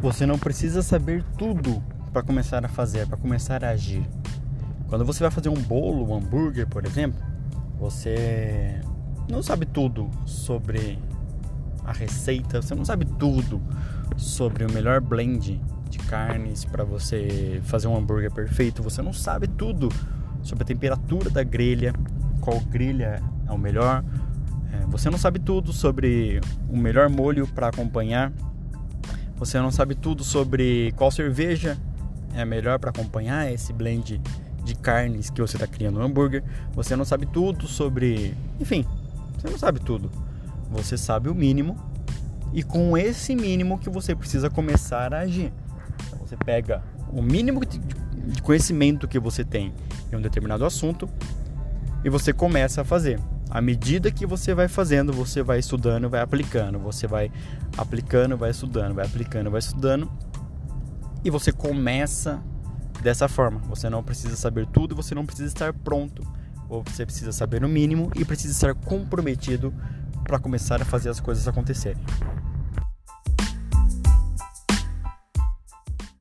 Você não precisa saber tudo para começar a fazer, para começar a agir. Quando você vai fazer um bolo, um hambúrguer, por exemplo, você não sabe tudo sobre a receita, você não sabe tudo sobre o melhor blend de carnes para você fazer um hambúrguer perfeito, você não sabe tudo sobre a temperatura da grelha, qual grelha é o melhor, é, você não sabe tudo sobre o melhor molho para acompanhar, você não sabe tudo sobre qual cerveja é melhor para acompanhar esse blend de carnes que você está criando no hambúrguer. Você não sabe tudo sobre. Enfim, você não sabe tudo. Você sabe o mínimo e com esse mínimo que você precisa começar a agir. Então, você pega o mínimo de conhecimento que você tem em um determinado assunto e você começa a fazer. À medida que você vai fazendo, você vai estudando, vai aplicando, você vai aplicando, vai estudando, vai aplicando, vai estudando e você começa dessa forma. Você não precisa saber tudo, você não precisa estar pronto. Ou você precisa saber o mínimo e precisa estar comprometido para começar a fazer as coisas acontecerem.